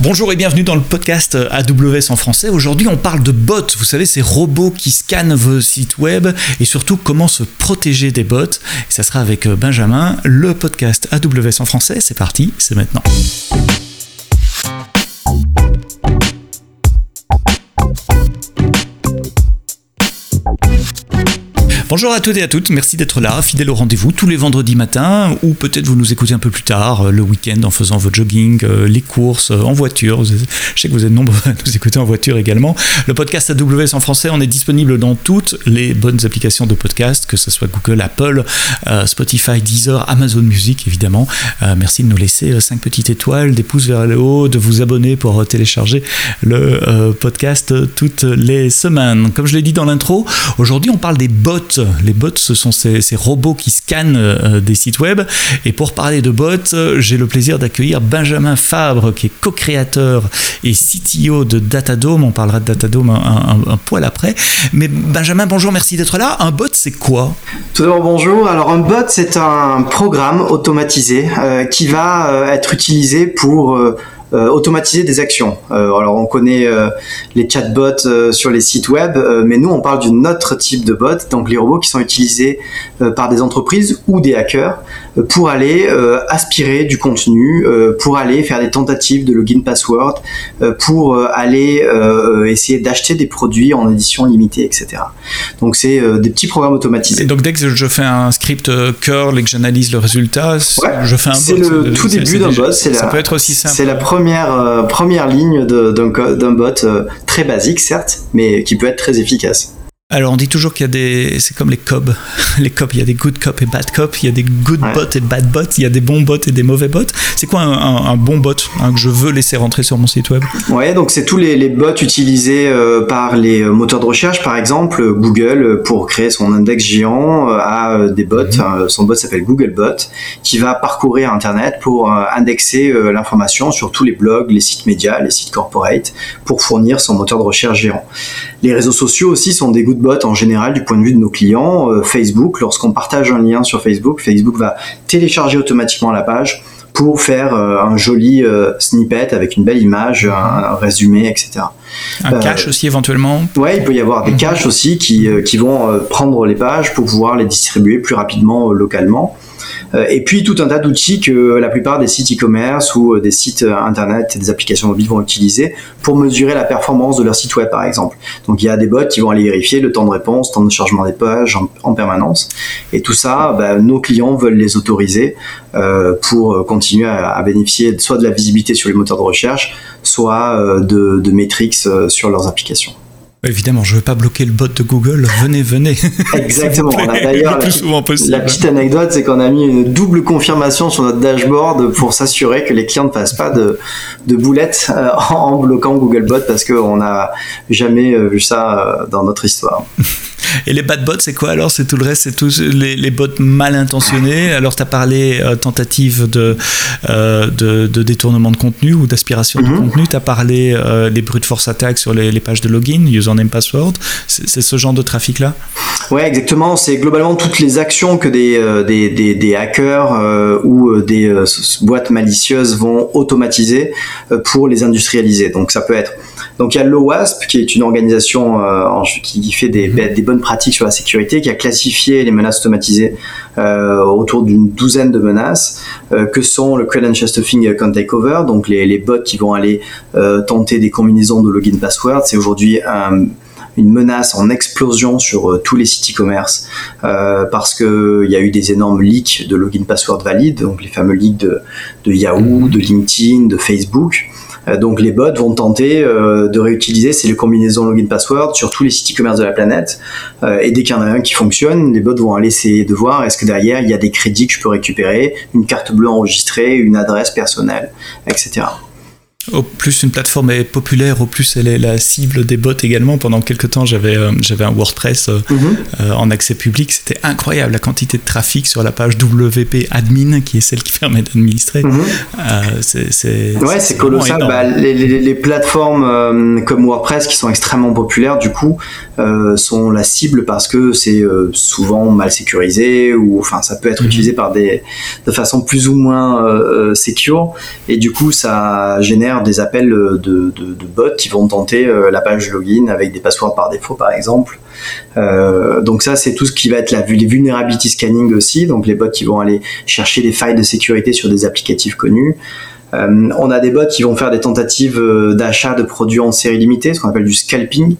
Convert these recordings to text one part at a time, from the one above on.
Bonjour et bienvenue dans le podcast AWS en français. Aujourd'hui, on parle de bots. Vous savez, ces robots qui scannent vos sites web et surtout comment se protéger des bots. Et ça sera avec Benjamin, le podcast AWS en français. C'est parti, c'est maintenant. Bonjour à toutes et à toutes, merci d'être là, fidèle au rendez-vous tous les vendredis matins, ou peut-être vous nous écoutez un peu plus tard, euh, le week-end en faisant votre jogging, euh, les courses, euh, en voiture. Je sais que vous êtes nombreux à nous écouter en voiture également. Le podcast AWS en français, on est disponible dans toutes les bonnes applications de podcast, que ce soit Google, Apple, Spotify, Deezer, Amazon Music évidemment. merci de nous laisser 5 petites étoiles, des pouces vers le haut, de vous abonner pour télécharger le podcast toutes les semaines. Comme je l'ai dit dans l'intro, aujourd'hui on parle des bots les bots, ce sont ces, robots qui scannent euh, des sites web. Et pour parler de bots, j'ai le plaisir d'accueillir Benjamin Fabre, qui est co-créateur et CTO de Datadome. On parlera de Datadome un, poil après. Mais Benjamin, bonjour, merci d'être là. Un bot, c'est quoi? Tout d'abord, bonjour. Alors, un bot, c'est un programme automatisé euh, qui va euh, être utilisé pour euh, automatiser des actions. Euh, alors on connaît euh, les chatbots sur les sites web, mais nous on parle d'un autre type de bot, donc les robots qui sont utilisés par des entreprises ou des hackers pour aller aspirer du contenu, pour aller faire des tentatives de login password, pour aller essayer d'acheter des produits en édition limitée, etc. Donc c'est des petits programmes automatisés. Et donc dès que je fais un script curl et que j'analyse le résultat, je fais un. C'est le tout début d'un bot. Ça peut être aussi simple. C'est la première première, euh, ligne d'un bot euh, très basique, certes, mais qui peut être très efficace. Alors on dit toujours qu'il y a des, c'est comme les cobs, les cobs, il y a des good cops et bad cops, il y a des good bots et bad bots, il y a des bons bots et des mauvais bots. C'est quoi un, bon bot hein, que je veux laisser rentrer sur mon site web? Ouais, donc c'est tous les, bots utilisés euh, par les euh, moteurs de recherche, par exemple Google euh, pour créer son index géant a des bots. Mhm. Son bot s'appelle Googlebot, qui va parcourir Internet pour indexer l'information sur tous les blogs, les sites médias, les sites corporate, pour fournir son moteur de recherche géant. Les réseaux sociaux aussi sont des good en général du point de vue de nos clients. Euh, Facebook, lorsqu'on partage un lien sur Facebook, Facebook va télécharger automatiquement la page pour faire euh, un joli euh, snippet avec une belle image, un, résumé, etc. Un cache aussi éventuellement Ouais, il peut y avoir des caches aussi qui, qui vont prendre les pages pour pouvoir les distribuer plus rapidement localement. Euh, et puis tout un tas d'outils que la plupart des sites e-commerce ou euh, des sites euh, internet et des applications mobiles vont utiliser pour mesurer la performance de leur site web par exemple. Donc il y a des bots qui vont aller vérifier le temps de réponse, temps de chargement des pages en, permanence. Et tout ça, bah, nos clients veulent les autoriser pour continuer à, bénéficier soit de la visibilité sur les moteurs de recherche, soit de, de métriques sur leurs applications. Évidemment, je ne veux pas bloquer le bot de Google. Venez, venez. Exactement. D'ailleurs, la, la, petite anecdote, c'est qu'on a mis une double confirmation sur notre dashboard pour s'assurer que les clients ne fassent pas de, de boulettes euh, en bloquant Googlebot parce qu'on n'a jamais euh, vu ça euh, dans notre histoire. Et les bad bots, c'est quoi alors? C'est tout le reste, c'est tous les, bots mal intentionnés? Alors, tu as parlé euh, tentative de, euh, de, de, détournement de contenu ou d'aspiration de mhm. contenu. Tu as parlé euh, des brute force attaques sur les, pages de login, password. C'est ce genre de trafic-là? Ouais, exactement. C'est globalement toutes les actions que des, des, des, des hackers ou des boîtes malicieuses vont automatiser pour les industrialiser. Donc, ça peut être donc il y a l'OWASP qui est une organisation euh, qui fait des, mhm. des, bonnes pratiques sur la sécurité, qui a classifié les menaces automatisées euh, autour d'une douzaine de menaces, euh, que sont le credential stuffing account takeover, donc les, les bots qui vont aller tenter des combinaisons de login password. C'est aujourd'hui une menace en explosion sur tous les sites e-commerce parce que il y a eu des énormes leaks de login password valide, donc les fameux leaks de, de Yahoo, mhm. de LinkedIn, de Facebook. Euh, donc les bots vont tenter euh, de réutiliser ces combinaisons login password sur tous les sites e-commerce de la planète. Euh, et dès qu'il y en a un qui fonctionne, les bots vont aller essayer de voir est-ce que derrière il y a des crédits que je peux récupérer, une carte bleue enregistrée, une adresse personnelle, etc. Au plus une plateforme est populaire, au plus elle est la cible des bots également. Pendant quelques temps, j'avais euh, j'avais un WordPress euh, mhm. euh, en accès public. C'était incroyable la quantité de trafic sur la page WP Admin, qui est celle qui permet d'administrer. Mhm. c'est ouais, c'est colossal. Bah, les, les, les, plateformes comme WordPress, qui sont extrêmement populaires, du coup, sont la cible parce que c'est souvent mal sécurisé ou enfin ça peut être mhm. utilisé par des de façon plus ou moins secure et du coup ça génère des appels de, de, bots qui vont tenter la page login avec des passeports par défaut, par exemple. donc ça, c'est tout ce qui va être la, les vulnerability scanning aussi. Donc les bots qui vont aller chercher des failles de sécurité sur des applicatifs connus. Euh, on a des bots qui vont faire des tentatives euh, d'achat de produits en série limitée, ce qu'on appelle du scalping.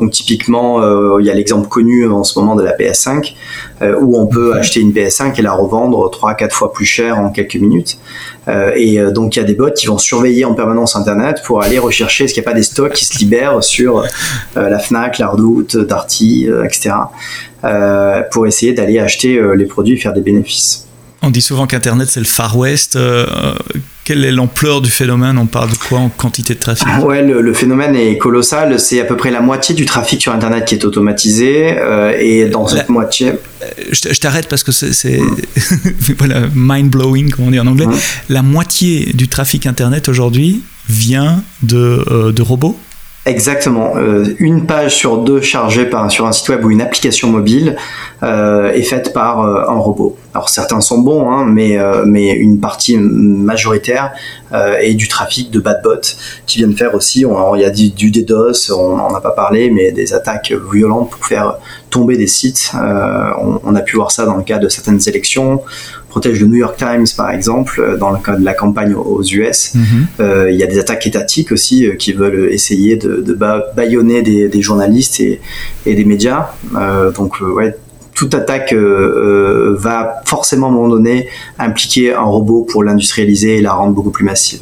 Donc typiquement, euh, il y a l'exemple connu en ce moment de la PS5, où on peut acheter une PS5 et la revendre 3 4 fois plus cher en quelques minutes. et donc il y a des bots qui vont surveiller en permanence Internet pour aller rechercher est-ce qu'il n'y a pas des stocks qui se libèrent sur la Fnac, la Redoute, Darty, etc. pour essayer d'aller acheter les produits et faire des bénéfices. On dit souvent qu'Internet c'est le Far West. Euh, quelle est l'ampleur du phénomène? On parle de quoi en quantité de trafic? Ouais, le, phénomène est colossal. C'est à peu près la moitié du trafic sur Internet qui est automatisé. Euh, et dans cette moitié. Euh, je, t'arrête parce que c'est voilà, mind-blowing, comme on dit en anglais. La moitié du trafic Internet aujourd'hui vient de, de robots Exactement. Euh, une page sur deux chargée sur un site web ou une application mobile euh, est faite par euh, un robot. Alors certains sont bons, hein, mais, mais une partie majoritaire est du trafic de bad bots qui viennent faire aussi, il y a du, du DDoS, on n'en a pas parlé, mais des attaques violentes pour faire tomber des sites. On, on, a pu voir ça dans le cas de certaines élections protège le New York Times, par exemple, euh, dans le cas de la campagne aux US. Mhm. Euh, il y a des attaques étatiques aussi euh, qui veulent essayer de, de bâillonner des, journalistes et, des médias. donc, ouais, toute attaque va forcément à un moment donné impliquer un robot pour l'industrialiser et la rendre beaucoup plus massive.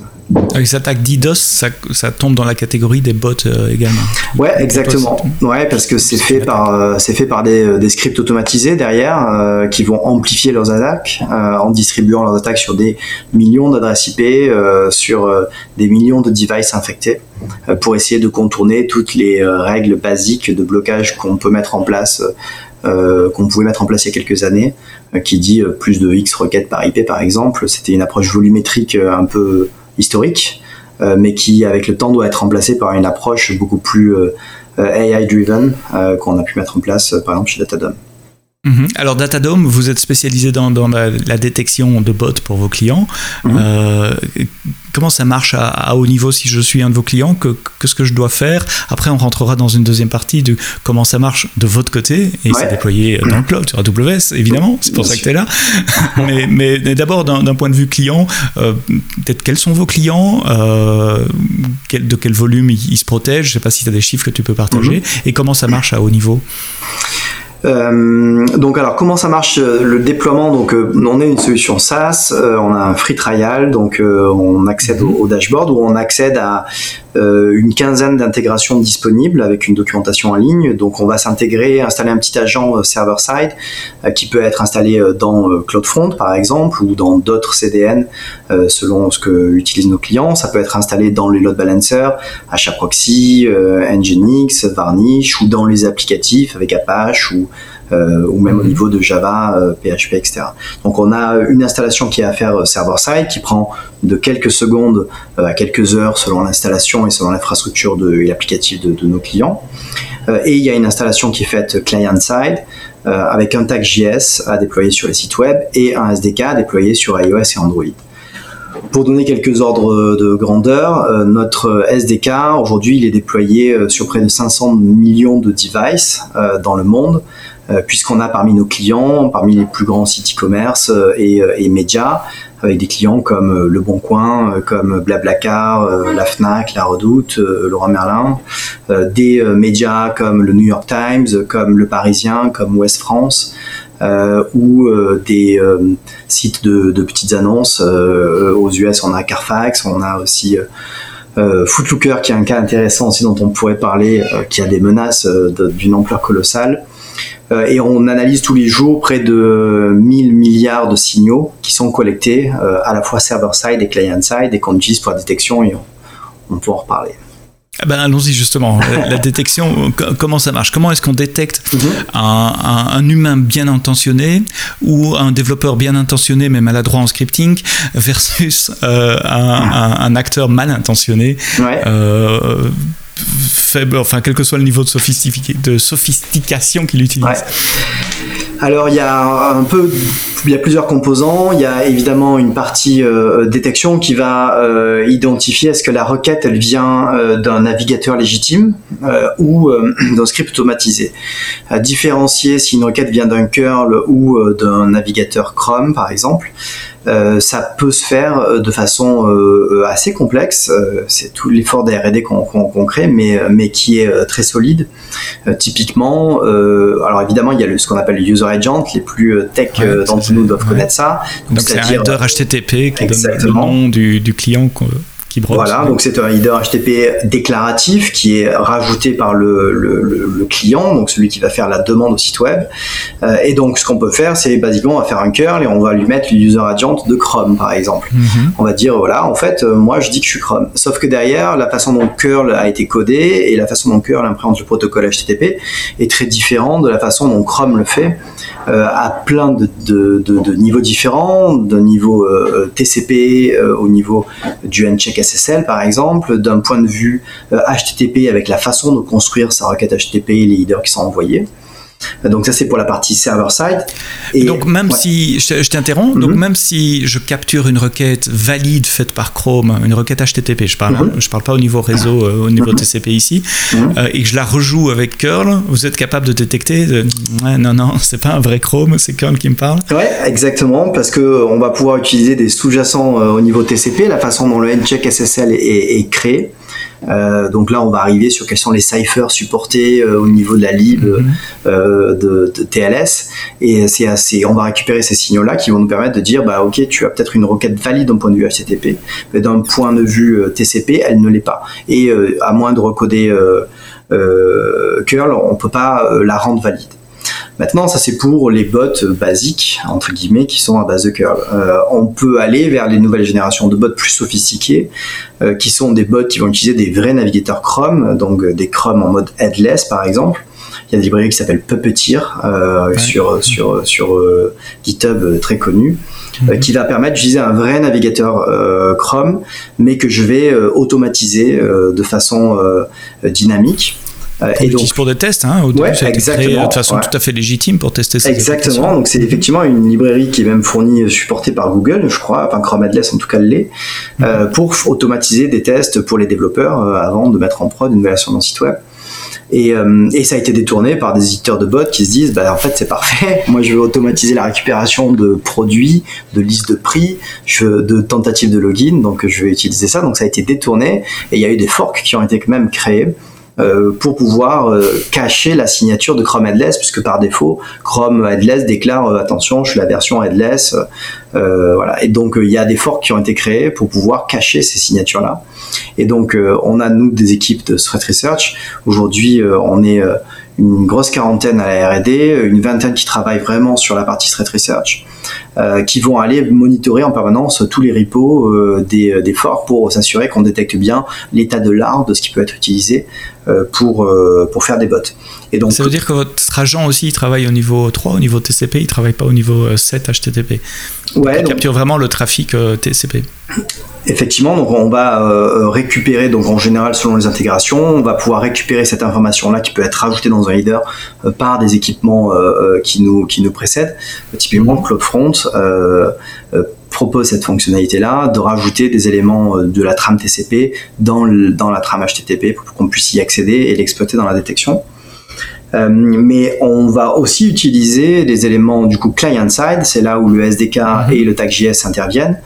Avec cette attaque DDoS, ça, ça, tombe dans la catégorie des bots euh, également. Ouais, exactement. Ouais, parce que c'est fait par euh, c'est fait par des, euh, des, scripts automatisés derrière qui vont amplifier leurs attaques en distribuant leurs attaques sur des millions d'adresses IP, sur des millions de devices infectés, pour essayer de contourner toutes les règles basiques de blocage qu'on peut mettre en place. Qu'on pouvait mettre en place il y a quelques années, qui dit plus de X requêtes par IP par exemple. C'était une approche volumétrique un peu historique, euh, mais qui avec le temps doit être remplacé par une approche beaucoup plus euh, AI-driven euh, qu'on a pu mettre en place par exemple chez Datadom. Mhm. Alors Datadome, vous êtes spécialisé dans, la, détection de bots pour vos clients. Mhm. Euh, comment ça marche à, haut niveau si je suis un de vos clients? Que, Qu'est-ce que je dois faire? Après, on rentrera dans une deuxième partie de comment ça marche de votre côté et c'est déployé dans le cloud sur AWS, évidemment. C'est pour ça que tu es là. mais, d'abord, d'un point de vue client, euh, peut-être quels sont vos clients euh, De quel volume ils, se protègent? Je ne sais pas si tu as des chiffres que tu peux partager. Mhm. Et comment ça marche à haut niveau? Euh, donc alors comment ça marche euh, le déploiement? Donc euh, on est une solution SaaS, on a un free trial, donc on accède au, dashboard où on accède à une quinzaine d'intégrations disponibles avec une documentation en ligne. Donc on va s'intégrer, installer un petit agent server-side qui peut être installé dans CloudFront par exemple ou dans d'autres CDN selon ce que utilisent nos clients. Ça peut être installé dans les load balancers, HAProxy, Nginx, Varnish ou dans les applicatifs avec Apache ou euh, ou même au niveau de Java, PHP, euh, etc. Donc on a une installation qui est à faire euh, server-side, qui prend de quelques secondes à quelques heures selon l'installation et selon l'infrastructure et l'applicatif de, nos clients. et il y a une installation qui est faite client-side, avec un tag JS à déployer sur les sites web et un SDK à déployer sur iOS et Android. Pour donner quelques ordres de grandeur, notre SDK aujourd'hui il est déployé sur près de 500 millions de devices dans le monde. Euh, puisqu'on a parmi nos clients, parmi les plus grands sites e-commerce euh, euh, et, médias, avec des clients comme Le Bon Coin, comme Blablacar, la Fnac, La Redoute, Laurent Merlin, des médias comme le New York Times, comme Le Parisien, comme Ouest France, ou des sites de, petites annonces. aux US, on a Carfax, on a aussi Footlooker, qui est un cas intéressant aussi dont on pourrait parler, qui a des menaces d'une ampleur colossale. Euh, et on analyse tous les jours près de 1000 milliards de signaux qui sont collectés euh, à la fois server-side et client-side et qu'on utilise pour la détection et on, peut en reparler. Ah ben allons-y justement. La, détection, comment ça marche? Comment est-ce qu'on détecte mhm. un, humain bien intentionné ou un développeur bien intentionné mais maladroit en scripting versus euh, un, acteur mal intentionné? Faible, enfin quel que soit le niveau de, de sophistication qu'il utilise. Alors il y a un peu, il y a plusieurs composants. Il y a évidemment une partie euh, détection qui va euh, identifier est-ce que la requête elle vient euh, d'un navigateur légitime ou d'un script automatisé. À différencier si une requête vient d'un curl ou d'un navigateur Chrome par exemple. Euh, ça peut se faire euh, de façon euh, assez complexe. c'est tout l'effort des R&D qu'on crée, mais, mais qui est très solide. typiquement, alors évidemment, il y a le, ce qu'on appelle le user agent. Les plus tech d'entre nous doivent connaître ça. Donc, c'est un header HTTP qui donne le nom du, du client voilà, donc c'est un header HTTP déclaratif qui est rajouté par le, le, le, client, donc celui qui va faire la demande au site web. Euh, et donc ce qu'on peut faire, c'est basiquement on va faire un curl et on va lui mettre le user agent de Chrome par exemple. Mhm. On va dire voilà, en fait, euh, moi je dis que je suis Chrome. Sauf que derrière, la façon dont curl a été codé et la façon dont curl implémente le protocole HTTP est très différente de la façon dont Chrome le fait à plein de, niveaux différents, d'un niveau euh, TCP euh, au niveau du Ncheck SSL par exemple, d'un point de vue HTTP avec la façon de construire sa requête HTTP et les headers qui sont envoyés. Donc ça c'est pour la partie server side. Et donc même si je, t'interromps, donc mhm. même si je capture une requête valide faite par Chrome, une requête HTTP, je parle, hein, mhm. je parle pas au niveau réseau, euh, au niveau mhm. TCP ici, euh, et que je la rejoue avec curl, vous êtes capable de détecter, de, ouais, non non, c'est pas un vrai Chrome, c'est curl qui me parle. Ouais, exactement, parce que on va pouvoir utiliser des sous-jacents euh, au niveau TCP, la façon dont le Ncheck SSL est, est créé. Euh, donc là, on va arriver sur quels sont les ciphers supportés euh, au niveau de la lib mhm. euh, de, TLS. Et c'est assez, on va récupérer ces signaux-là qui vont nous permettre de dire, bah ok, tu as peut-être une requête valide d'un point de vue HTTP, mais d'un point de vue TCP, elle ne l'est pas. Et à moins de recoder curl, on peut pas la rendre valide. Maintenant, ça c'est pour les bots basiques, entre guillemets, qui sont à base de curl. Euh, on peut aller vers les nouvelles générations de bots plus sophistiqués, euh, qui sont des bots qui vont utiliser des vrais navigateurs Chrome, donc euh, des Chrome en mode headless par exemple. Il y a des librairies qui s'appellent Puppeteer sur, sur, sur GitHub très connu, mhm. qui va permettre d'utiliser un vrai navigateur Chrome, mais que je vais automatiser de façon dynamique. Euh, et donc, pour des tests, hein, au début, ça a été créé de façon tout à fait légitime pour tester ces Exactement, donc c'est effectivement une librairie qui est même fournie, euh, supportée par Google, je crois, enfin Chrome Headless en tout cas l'est, mm. euh, pour automatiser des tests pour les développeurs avant de mettre en prod une version d'un site web. Et, et, ça a été détourné par des éditeurs de bots qui se disent bah, en fait c'est parfait. Moi je veux automatiser la récupération de produits de listes de prix je, de tentatives de login donc je vais utiliser ça. Donc ça a été détourné. Et il y a eu des forks qui ont été même créés euh, pour pouvoir euh, cacher la signature de Chrome Headless, puisque par défaut, Chrome Headless déclare euh, attention, je suis la version Headless. voilà. Et donc il y a des forks qui ont été créés pour pouvoir cacher ces signatures-là. Et donc on a nous des équipes de threat research. Aujourd'hui, on est une grosse quarantaine à la R&D, une vingtaine qui travaillent vraiment sur la partie threat research, qui vont aller monitorer en permanence tous les repos euh, des, des forks pour s'assurer qu'on détecte bien l'état de l'art de ce qui peut être utilisé euh, pour, euh, pour faire des bots. Et donc, ça veut dire que votre agent aussi il travaille au niveau 3, au niveau TCP, il travaille pas au niveau 7 HTTP. Ouais, il capture vraiment le trafic TCP. Effectivement, donc on va euh, récupérer, donc en général selon les intégrations, on va pouvoir récupérer cette information-là qui peut être rajoutée dans un header euh, par des équipements euh, qui nous qui nous précèdent. Typiquement, mhm. CloudFront propose cette fonctionnalité-là de rajouter des éléments de la trame TCP dans dans la trame HTTP pour qu'on puisse y accéder et l'exploiter dans la détection. Mais on va aussi utiliser des éléments du coup client-side, c'est là où le SDK mhm. et le tag JS interviennent.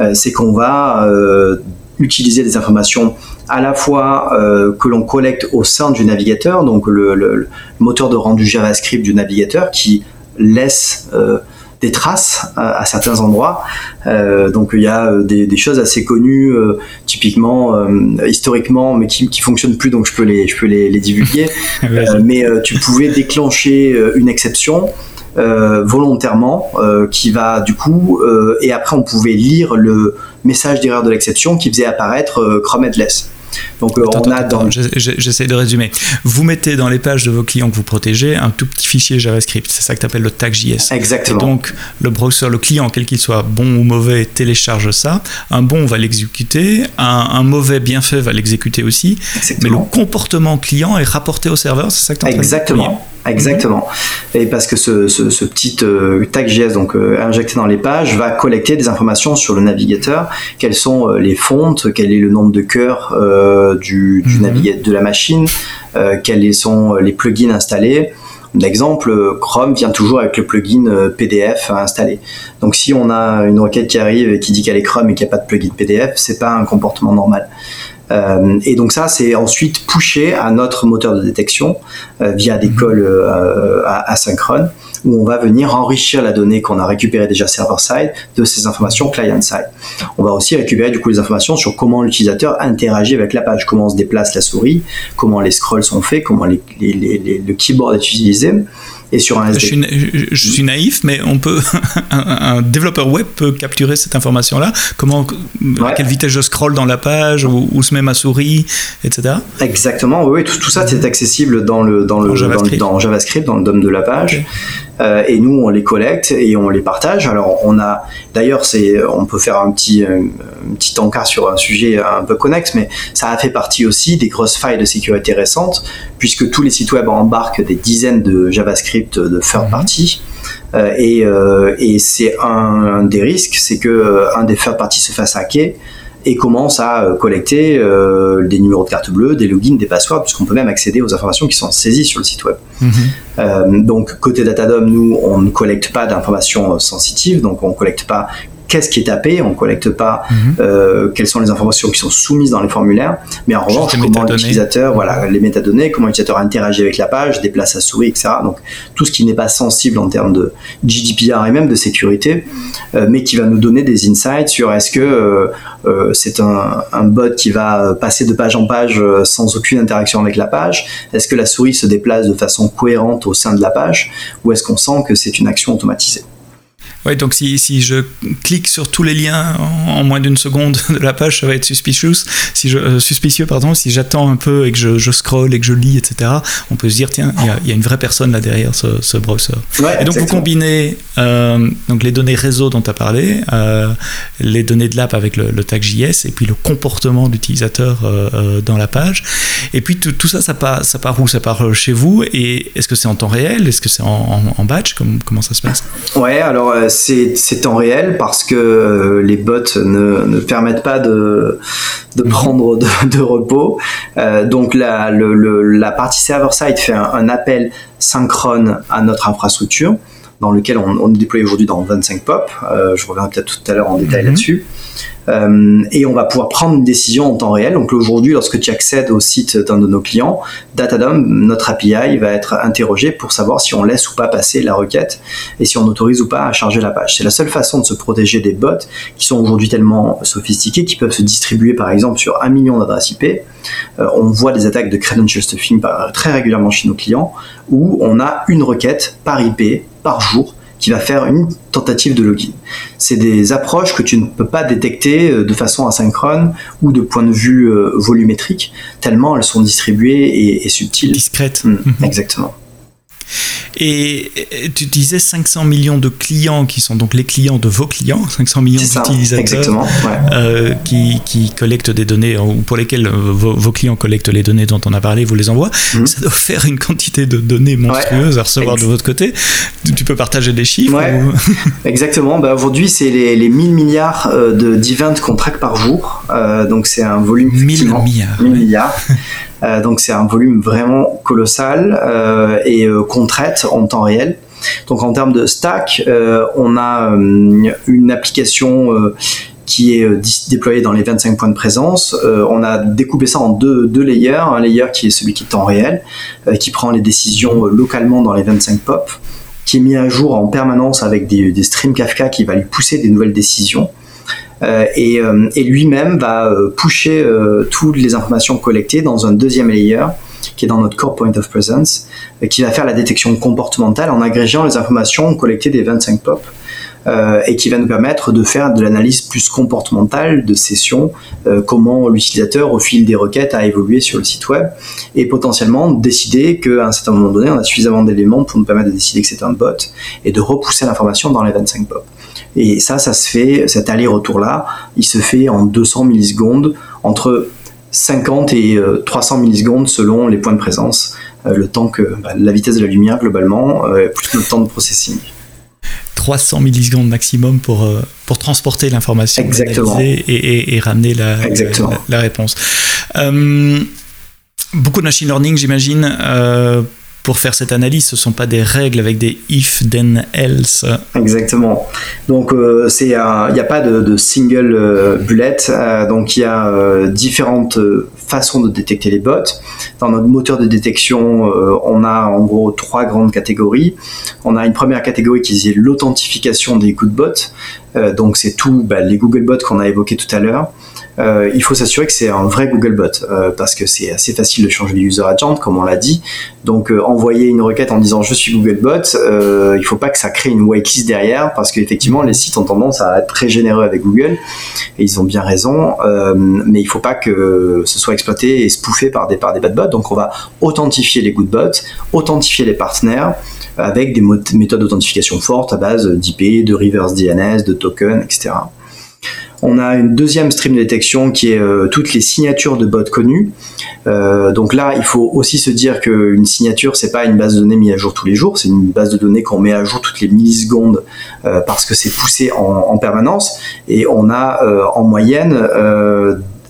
Euh, c'est qu'on va euh, utiliser des informations à la fois euh, que l'on collecte au sein du navigateur, donc le, moteur de rendu JavaScript du navigateur qui laisse des traces à, certains endroits. donc il y a des, choses assez connues, typiquement historiquement, mais qui, qui fonctionnent plus, donc je peux les, je peux les, les divulguer. mais tu pouvais déclencher une exception euh, volontairement, euh, qui va du coup, euh, et après on pouvait lire le message d'erreur de l'exception qui faisait apparaître Chrome Headless. Donc on a dans... J'essaie de résumer. Vous mettez dans les pages de vos clients que vous protégez un tout petit fichier JavaScript. C'est ça que tu appelles le tag JS. Exactement. Et donc le browser, le client, quel qu'il soit, bon ou mauvais, télécharge ça. Un bon va l'exécuter. Un, mauvais bien fait va l'exécuter aussi. Mais le comportement client est rapporté au serveur. C'est ça que tu Exactement. Exactement. Et parce que ce, ce, petit euh, tag JS donc euh, injecté dans les pages va collecter des informations sur le navigateur, quelles sont euh, les fontes, quel est le nombre de cœurs du, du mhm. navigateur de la machine, quels sont les plugins installés? D'exemple, Chrome vient toujours avec le plugin PDF installé. Donc si on a une requête qui arrive et qui dit qu'elle est Chrome et qu'il n'y a pas de plugin PDF, c'est pas un comportement normal. Euh, et donc ça, c'est ensuite poussé à notre moteur de détection euh, via des mhm. calls euh, asynchrones où on va venir enrichir la donnée qu'on a récupérée déjà server-side de ces informations client-side. On va aussi récupérer du coup les informations sur comment l'utilisateur interagit avec la page, comment se déplace la souris, comment les scrolls sont faits, comment les, les, les, le keyboard est utilisé et sur un SD. Je suis, naïf, mais on peut un, développeur web peut capturer cette information-là. Comment, à quelle vitesse je scroll dans la page, où, se met ma souris, etc. Exactement. Oui, tout, ça c'est accessible dans le dans le JavaScript. Dans, JavaScript, dans le DOM de la page. Euh, et nous on les collecte et on les partage. Alors on a d'ailleurs c'est on peut faire un petit un petit encart sur un sujet un peu connexe, mais ça a fait partie aussi des grosses failles de sécurité récentes puisque tous les sites web embarquent des dizaines de JavaScript de third party. Euh, et, euh, et c'est un, des risques, c'est que un des third parties se fasse hacker et commence à euh, collecter euh, des numéros de carte bleue, des logins, des passwords, puisqu'on peut même accéder aux informations qui sont saisies sur le site web. Mhm. Euh, donc côté Datadom, nous, on ne collecte pas d'informations sensitives, donc on ne collecte pas qu'est-ce qui est tapé, on collecte pas mhm. euh, quelles sont les informations qui sont soumises dans les formulaires, mais en revanche comment l'utilisateur, voilà, les métadonnées, comment l'utilisateur interagit avec la page, déplace sa souris, etc. Donc tout ce qui n'est pas sensible en termes de GDPR et même de sécurité, euh, mais qui va nous donner des insights sur est-ce que euh, c'est un, un, bot qui va passer de page en page sans aucune interaction avec la page, est-ce que la souris se déplace de façon cohérente au sein de la page, ou est-ce qu'on sent que c'est une action automatisée? Ouais, donc si, si, je clique sur tous les liens en, moins d'une seconde de la page, ça va être suspicious. Si je, euh, suspicieux, pardon. Si j'attends un peu et que je, je, scroll et que je lis, etc., on peut se dire tiens, il y, a une vraie personne là derrière ce, ce browser. et donc vous combinez euh, donc les données réseau dont tu as parlé, euh, les données de l'app avec le, tag JS et puis le comportement d'utilisateur dans la page. Et puis tout, tout, ça, ça part, ça part où? Ça part chez vous. Et est-ce que c'est en temps réel? Est-ce que c'est en, en, batch? Comment, comment ça se passe? Ouais, alors c'est temps réel parce que euh, les bots ne, ne permettent pas de, de mhm. prendre de, repos. Euh, donc la, le, la partie server-side fait un, appel synchrone à notre infrastructure dans lequel on, on est déployé aujourd'hui dans 25 POP. Euh, je reviendrai peut-être tout à l'heure en détail mhm. là-dessus. Euh, et on va pouvoir prendre une décision en temps réel. Donc aujourd'hui, lorsque tu accèdes au site d'un de nos clients, Datadom, notre API, va être interrogé pour savoir si on laisse ou pas passer la requête et si on autorise ou pas à charger la page. C'est la seule façon de se protéger des bots qui sont aujourd'hui tellement sophistiqués qui peuvent se distribuer par exemple sur un million d'adresses IP. Euh, on voit des attaques de credential stuffing très régulièrement chez nos clients où on a une requête par IP par jour qui va faire une tentative de login. C'est des approches que tu ne peux pas détecter euh, de façon asynchrone ou de point de vue euh, volumétrique, tellement elles sont distribuées et, subtiles. Discrètes. Mm, exactement. Et tu disais 500 millions de clients qui sont donc les clients de vos clients, 500 millions d'utilisateurs euh, qui, qui, collectent des données ou pour lesquels euh, vos, clients collectent les données dont on a parlé, vous les envoient. Mhm. Ça doit faire une quantité de données monstrueuses à recevoir de votre côté. Tu peux partager des chiffres Exactement. Bah, Aujourd'hui, c'est les, les, 1000 milliards euh, de d'events qu'on traque par jour. donc c'est un volume 1000 milliards. 1000 milliards. Euh, donc c'est un volume vraiment colossal euh, et euh, qu'on traite en temps réel. Donc en termes de stack, on a une application qui est déployée dans les 25 points de présence. on a découpé ça en deux, deux, layers. Un layer qui est celui qui est temps réel, qui prend les décisions localement dans les 25 pop, qui est mis à jour en permanence avec des, des streams Kafka qui va lui pousser des nouvelles décisions. Euh, et, euh, et lui-même va euh, pusher toutes les informations collectées dans un deuxième layer qui est dans notre core point of presence, qui va faire la détection comportementale en agrégeant les informations collectées des 25 POP. Euh, et qui va nous permettre de faire de l'analyse plus comportementale de sessions, euh, comment l'utilisateur au fil des requêtes a évolué sur le site web, et potentiellement décider qu'à un certain moment donné, on a suffisamment d'éléments pour nous permettre de décider que c'est un bot, et de repousser l'information dans les 25 POP. Et ça, ça se fait, cet aller-retour-là, il se fait en 200 millisecondes, entre 50 et 300 euh, millisecondes selon les points de présence le temps que bah, la vitesse de la lumière globalement, plus le temps de processing. 300 millisecondes maximum pour, pour transporter l'information et, et, ramener la, la, réponse. beaucoup de machine learning, j'imagine, pour faire cette analyse. Ce ne sont pas des règles avec des if, then, else. Exactement. Donc, euh, il n'y a pas de, single euh, bullet. Euh, donc, il y a différentes façons de détecter les bots. Dans notre moteur de détection, on a en gros trois grandes catégories. On a une première catégorie qui est l'authentification des good bots. donc, c'est tout bah, les Google bots qu'on a évoqués tout à l'heure. Euh, il faut s'assurer que c'est un vrai Googlebot euh, parce que c'est assez facile de changer de user agent comme on l'a dit. Donc euh, envoyer une requête en disant je suis Googlebot, il faut pas que ça crée une whitelist derrière parce qu'effectivement les sites ont tendance à être très généreux avec Google et ils ont bien raison, mais il faut pas que ce soit exploité et spoofé par des par des bad bots. Donc on va authentifier les good bots, authentifier les partenaires avec des méthodes d'authentification fortes à base d'IP, de reverse DNS, de tokens, etc. On a une deuxième stream de détection qui est euh, toutes les signatures de bots connus. Euh, donc là, il faut aussi se dire qu'une signature, c'est pas une base de données mise à jour tous les jours, c'est une base de données qu'on met à jour toutes les millisecondes euh, parce que c'est poussé en, permanence. Et on a en moyenne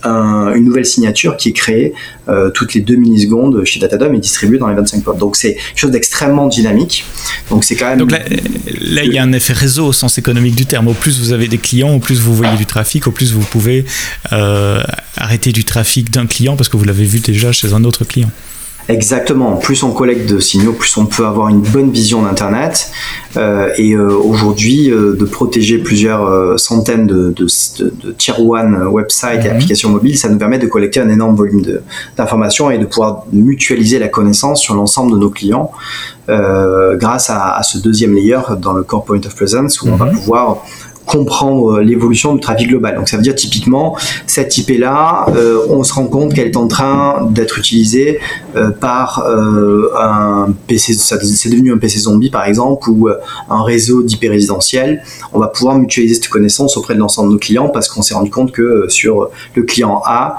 une nouvelle signature qui est créée euh, toutes les 2 millisecondes chez Datadom et distribuée dans les 25 ports. Donc c'est quelque chose d'extrêmement dynamique. Donc c'est quand même. Là, il y a un effet réseau au sens économique du terme. Au plus vous avez des clients, au plus vous voyez du trafic, au plus vous pouvez euh, arrêter du trafic d'un client parce que vous l'avez vu déjà chez un autre client. Exactement. Plus on collecte de signaux, plus on peut avoir une bonne vision d'Internet. Euh, et euh, aujourd'hui, euh, de protéger plusieurs centaines de, de, de, tier one websites et mhm. applications mobiles, ça nous permet de collecter un énorme volume d'informations et de pouvoir mutualiser la connaissance sur l'ensemble de nos clients grâce à, à, ce deuxième layer dans le core point of presence où on va mhm. pouvoir comprendre l'évolution du trafic global. Donc ça veut dire typiquement cette IP là, euh, on se rend compte qu'elle est en train d'être utilisée euh, par euh, un PC, c'est devenu un PC zombie par exemple ou un réseau d'IP résidentiel. On va pouvoir mutualiser cette connaissance auprès de l'ensemble de nos clients parce qu'on s'est rendu compte que sur le client A,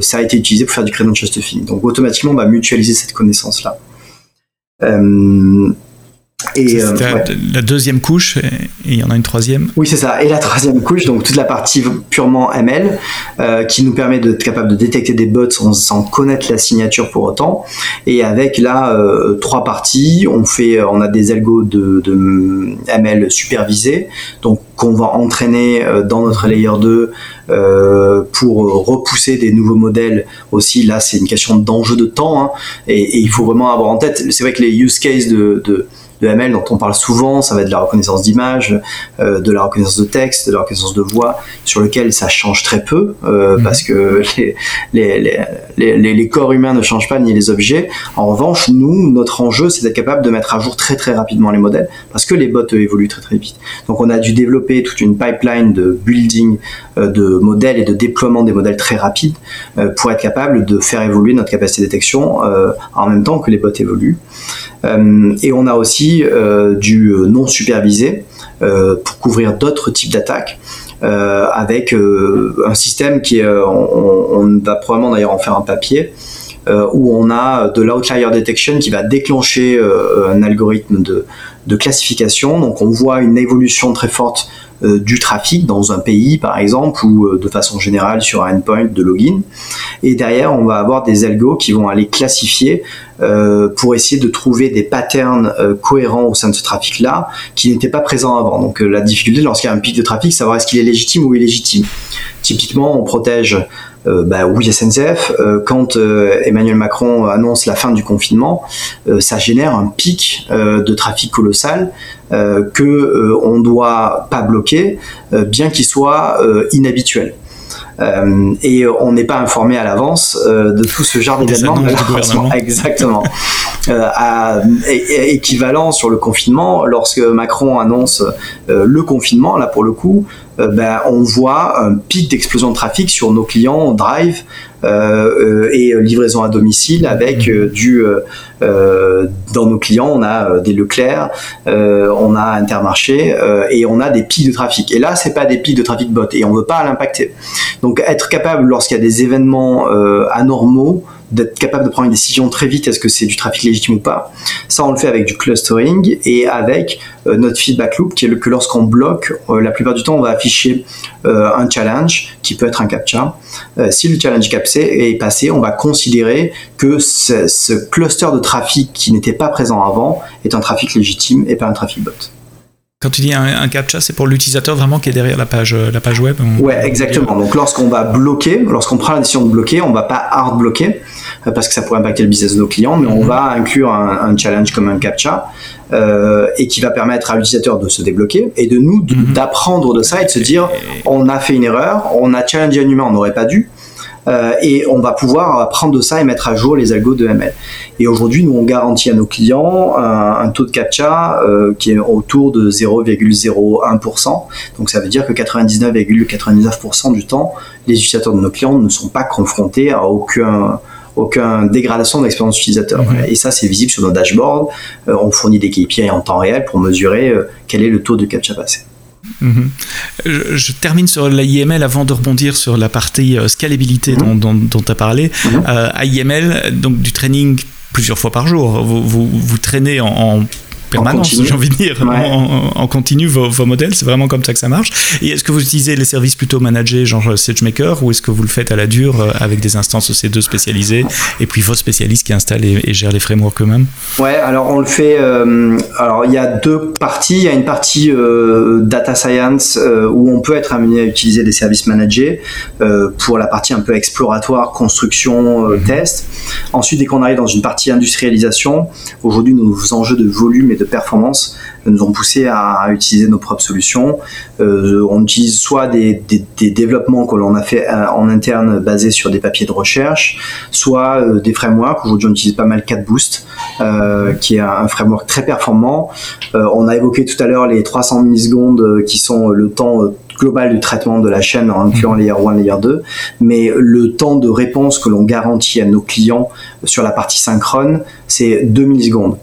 ça a été utilisé pour faire du credential stuffing. Donc automatiquement, on va mutualiser cette connaissance là. Et euh, la deuxième couche, et il y en a une troisième. Oui, c'est ça. Et la troisième couche, donc toute la partie purement ML, euh, qui nous permet d'être capable de détecter des bots sans, connaître la signature pour autant. Et avec là euh, trois parties, on fait, on a des algos de, de ML supervisés, donc qu'on va entraîner dans notre layer 2 pour repousser des nouveaux modèles aussi. Là, c'est une question d'enjeu de temps, hein, et, il faut vraiment avoir en tête. C'est vrai que les use cases de, de de ML dont on parle souvent, ça va être de la reconnaissance d'image, euh, de la reconnaissance de texte, de la reconnaissance de voix, sur lequel ça change très peu, euh, mhm. parce que les, les, les, les, corps humains ne changent pas, ni les objets. En revanche, nous, notre enjeu, c'est d'être capable de mettre à jour très très rapidement les modèles, parce que les bots évoluent très très vite. Donc on a dû développer toute une pipeline de building de modèles et de déploiement des modèles très rapides pour être capable de faire évoluer notre capacité de détection en même temps que les bots évoluent. et on a aussi euh, du euh, non supervisé euh, pour couvrir d'autres types d'attaques. avec un système qui est, on, va probablement d'ailleurs en faire un papier, où on a de l'outlier detection qui va déclencher un algorithme de, classification. Donc on voit une évolution très forte euh, du trafic dans un pays par exemple ou euh, de façon générale sur un endpoint de login. Et derrière on va avoir des algos qui vont aller classifier euh, pour essayer de trouver des patterns cohérents au sein de ce trafic là qui n'étaient pas présents avant. Donc la difficulté lorsqu'il y a un pic de trafic savoir est-ce qu'il est légitime ou illégitime. Typiquement on protège bah, oui SNCF, euh, quand euh, Emmanuel Macron annonce la fin du confinement, ça génère un pic de trafic colossal que on doit pas bloquer, bien qu'il soit inhabituel. et on n'est pas informé à l'avance de tout ce genre d'événements. Exactement. À, équivalent sur le confinement, lorsque Macron annonce le confinement, là pour le coup, ben, on voit un pic d'explosion de trafic sur nos clients Drive et livraison à domicile avec du dans nos clients on a des Leclerc, on a Intermarché et on a des pics de trafic. Et là c'est pas des pics de trafic bot et on veut pas l'impacter. Donc être capable lorsqu'il y a des événements anormaux d'être capable de prendre une décision très vite, est-ce que c'est du trafic légitime ou pas. Ça, on le fait avec du clustering et avec euh, notre feedback loop, qui est que lorsqu'on bloque, euh, la plupart du temps, on va afficher euh, un challenge, qui peut être un captcha. si le challenge captcha est passé, on va considérer que ce cluster de trafic qui n'était pas présent avant est un trafic légitime et pas un trafic bot. Quand tu dis un, captcha, c'est pour l'utilisateur vraiment qui est derrière la page, euh, la page web Ouais, exactement. Donc lorsqu'on va bloquer, lorsqu'on prend la décision de bloquer, on va pas hard bloquer euh, parce que ça pourrait impacter le business de nos clients, mais on mhm. va inclure un, challenge comme un captcha euh, et qui va permettre à l'utilisateur de se débloquer et de nous mhm. d'apprendre de ça et de se dire on a fait une erreur, on a challengé un humain, on n'aurait pas dû. Euh, et on va pouvoir prendre de ça et mettre à jour les algos de ML. Et aujourd'hui, nous, on garantit à nos clients un, taux de captcha euh, qui est autour de 0,01%. Donc ça veut dire que 99,99% du temps, les utilisateurs de nos clients ne sont pas confrontés à aucun aucune dégradation d'expérience utilisateur. Mhm. Et ça, c'est visible sur nos dashboards. Euh, on fournit des KPI en temps réel pour mesurer quel est le taux de captcha passé. Mhm. Je, termine sur l'IML avant de rebondir sur la partie euh, scalabilité mhm. dont tu as parlé. Mhm. Euh, IML, donc du training plusieurs fois par jour. Vous, vous, vous traînez en permanence, j'ai envie de dire, en, continu vos, vos modèles. C'est vraiment comme ça que ça marche. Et est-ce que vous utilisez les services plutôt managés, genre SageMaker, ou est-ce que vous le faites à la dure euh, avec des instances EC2 spécialisées et puis vos spécialistes qui installent et, gèrent les frameworks eux-mêmes? Ouais, alors on le fait. Euh, alors il y a deux parties. Il y a une partie euh, data science où on peut être amené à utiliser des services managés pour la partie un peu exploratoire, construction, mhm. test. Ensuite, dès qu'on arrive dans une partie industrialisation, aujourd'hui nos enjeux de volume et de performance nous ont poussé à, utiliser nos propres solutions. Euh, on utilise soit des, développements que l'on a fait euh, en interne basés sur des papiers de recherche, soit euh, des frameworks. Aujourd'hui, on utilise pas mal CatBoost, qui est un, framework très performant. on a évoqué tout à l'heure les 300 millisecondes qui sont le temps global du traitement de la chaîne en incluant mmh. layer 1, layer 2, mais le temps de réponse que l'on garantit à nos clients sur la partie synchrone, c'est 2 millisecondes.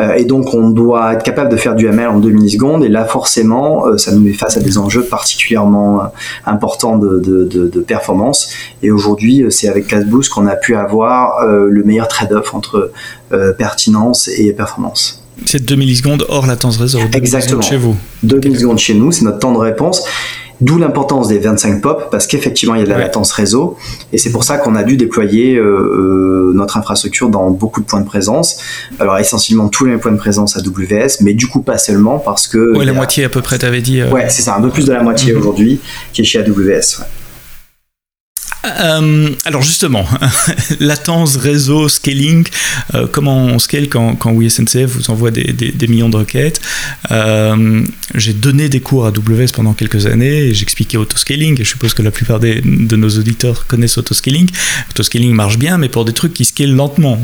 Euh, et donc on doit être capable de faire du ML en 2 millisecondes. Et là forcément, euh, ça nous met face à des enjeux particulièrement euh, importants de, performance. Et aujourd'hui, c'est avec CastBoost qu'on a pu avoir le meilleur trade-off entre pertinence et performance. C'est 2 millisecondes hors latence réseau. Exactement. Chez vous. 2 millisecondes chez nous, c'est notre temps de réponse. D'où l'importance des 25 pop, parce qu'effectivement, il y a de la latence réseau. Et c'est pour ça qu'on a dû déployer euh, euh, notre infrastructure dans beaucoup de points de présence. Alors, essentiellement tous les points de présence AWS, mais du coup, pas seulement, parce que. Ouais, la moitié à peu près, t'avais dit. Euh, ouais, c'est ça, un peu plus de la moitié mhm. aujourd'hui qui est chez AWS. Euh, alors justement, latence, réseau, scaling, euh, comment on scale quand, quand SNCF vous envoie des, des, millions de requêtes. Euh, J'ai donné des cours à AWS pendant quelques années et j'expliquais autoscaling et je suppose que la plupart des, de nos auditeurs connaissent autoscaling. Autoscaling marche bien mais pour des trucs qui scalent lentement,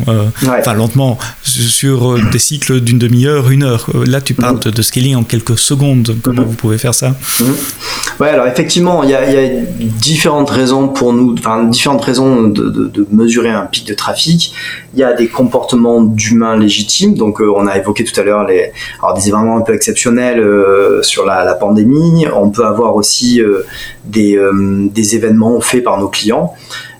enfin lentement, sur des cycles d'une demi-heure, une heure. Là tu parles de, scaling en quelques secondes, comment vous pouvez faire ça? Ouais alors effectivement il y, y, a différentes raisons pour nous enfin, différentes raisons de, mesurer un pic de trafic. Il y a des comportements d'humains légitimes, donc euh, on a évoqué tout à l'heure les, alors des événements un peu exceptionnels euh, sur la, pandémie. On peut avoir aussi euh, des, des événements faits par nos clients.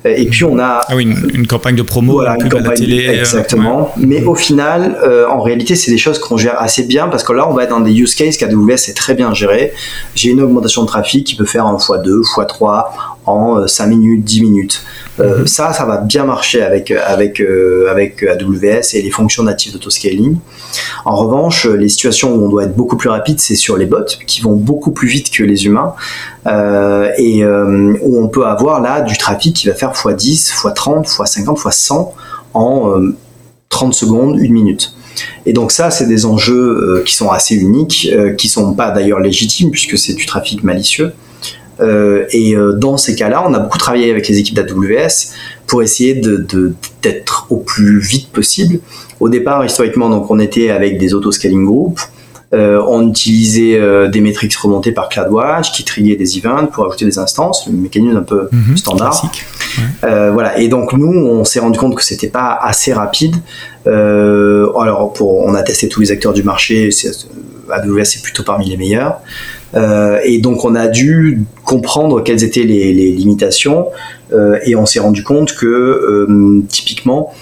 Et puis on a ah oui, une, campagne de promo, voilà, une campagne, la télé, exactement. Mais au final, en réalité, c'est des choses qu'on gère assez bien parce que là, on va être dans des use cases qu'AWS est très bien géré. J'ai une augmentation de trafic qui peut faire un x2, x3 en 5 euh, minutes, 10 minutes. Euh, mhm. Ça, ça va bien marcher avec, avec, euh, avec AWS et les fonctions natives d'autoscaling. En revanche, les situations où on doit être beaucoup plus rapide, c'est sur les bots qui vont beaucoup plus vite que les humains et où on peut avoir là du trafic qui va faire x10, x30, x50, x100 en 30 secondes, une minute. Et donc ça, c'est des enjeux qui sont assez uniques, qui sont pas d'ailleurs légitimes puisque c'est du trafic malicieux. Euh, et euh, dans ces cas-là, on a beaucoup travaillé avec les équipes d'AWS pour essayer d'être au plus vite possible. Au départ, historiquement, donc on était avec des auto-scaling groups. on utilisait des métriques remontées par CloudWatch qui triaient des events pour ajouter des instances, le mécanisme un peu mhm, standard. voilà. Et donc nous, on s'est rendu compte que c'était pas assez rapide. alors pour, on a testé tous les acteurs du marché. AWS est plutôt parmi les meilleurs. Euh, et donc on a dû comprendre quelles étaient les, limitations euh, et on s'est rendu compte que euh, typiquement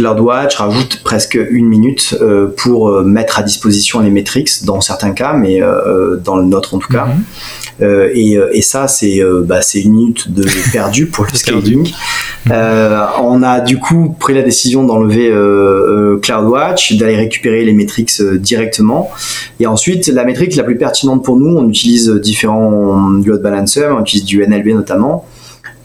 CloudWatch rajoute presque une minute pour mettre à disposition les metrics dans certains cas, mais dans le nôtre en tout cas. Mhm. Euh, et, euh, et, ça, c'est euh, bah, une minute de perdu pour le scaling. on a du coup pris la décision d'enlever CloudWatch, d'aller récupérer les metrics directement. Et ensuite, la métrique la plus pertinente pour nous, on utilise différents load balancers, on utilise du NLB notamment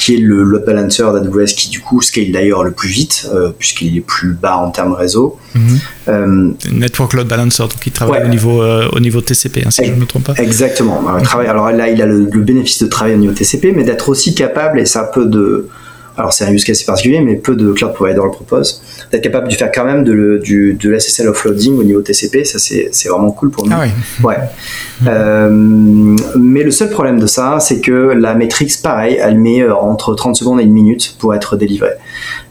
qui est le load balancer d'AWS qui du coup scale d'ailleurs le plus vite euh, puisqu'il est plus bas en termes réseau. Mhm. Euh, Network load balancer donc il travaille au niveau euh, au niveau TCP hein, si je ne me trompe pas. Exactement. alors là il a le, le, bénéfice de travailler au niveau TCP mais d'être aussi capable et ça peut de alors c'est un use case particulier, mais peu de cloud providers le proposent, d'être capable de faire quand même de, le, du, de l'SSL offloading au niveau TCP, ça c'est, vraiment cool pour nous. Ah ouais. Euh, mais le seul problème de ça, c'est que la Matrix, pareil, elle met euh, entre 30 secondes et une minute pour être délivrée.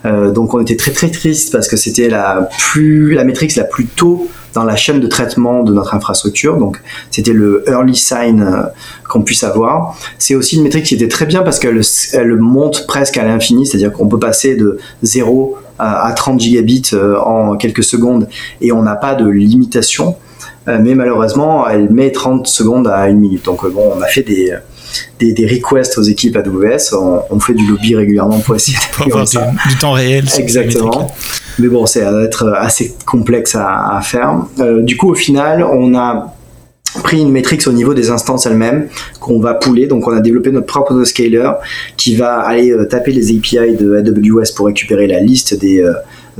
Euh, donc on était très très triste parce que c'était la plus la Matrix la plus tôt dans la chaîne de traitement de notre infrastructure. Donc, c'était le early sign euh, qu'on puisse avoir. C'est aussi une métrique qui était très bien parce qu'elle elle monte presque à l'infini, c'est-à-dire qu'on peut passer de 0 à 30 gigabits euh, en quelques secondes et on n'a pas de limitation. Euh, mais malheureusement, elle met 30 secondes à une minute. Donc, bon, on a fait des, des, requests aux équipes AWS. On, on fait du lobby régulièrement pour essayer d'avoir du, du, temps réel. Exactement. Mais bon, c'est être assez complexe à, faire. Euh, du coup, au final, on a pris une métrique au niveau des instances elles-mêmes qu'on va pouler. Donc, on a développé notre propre autoscaler qui va aller euh, taper les API de AWS pour récupérer la liste des euh,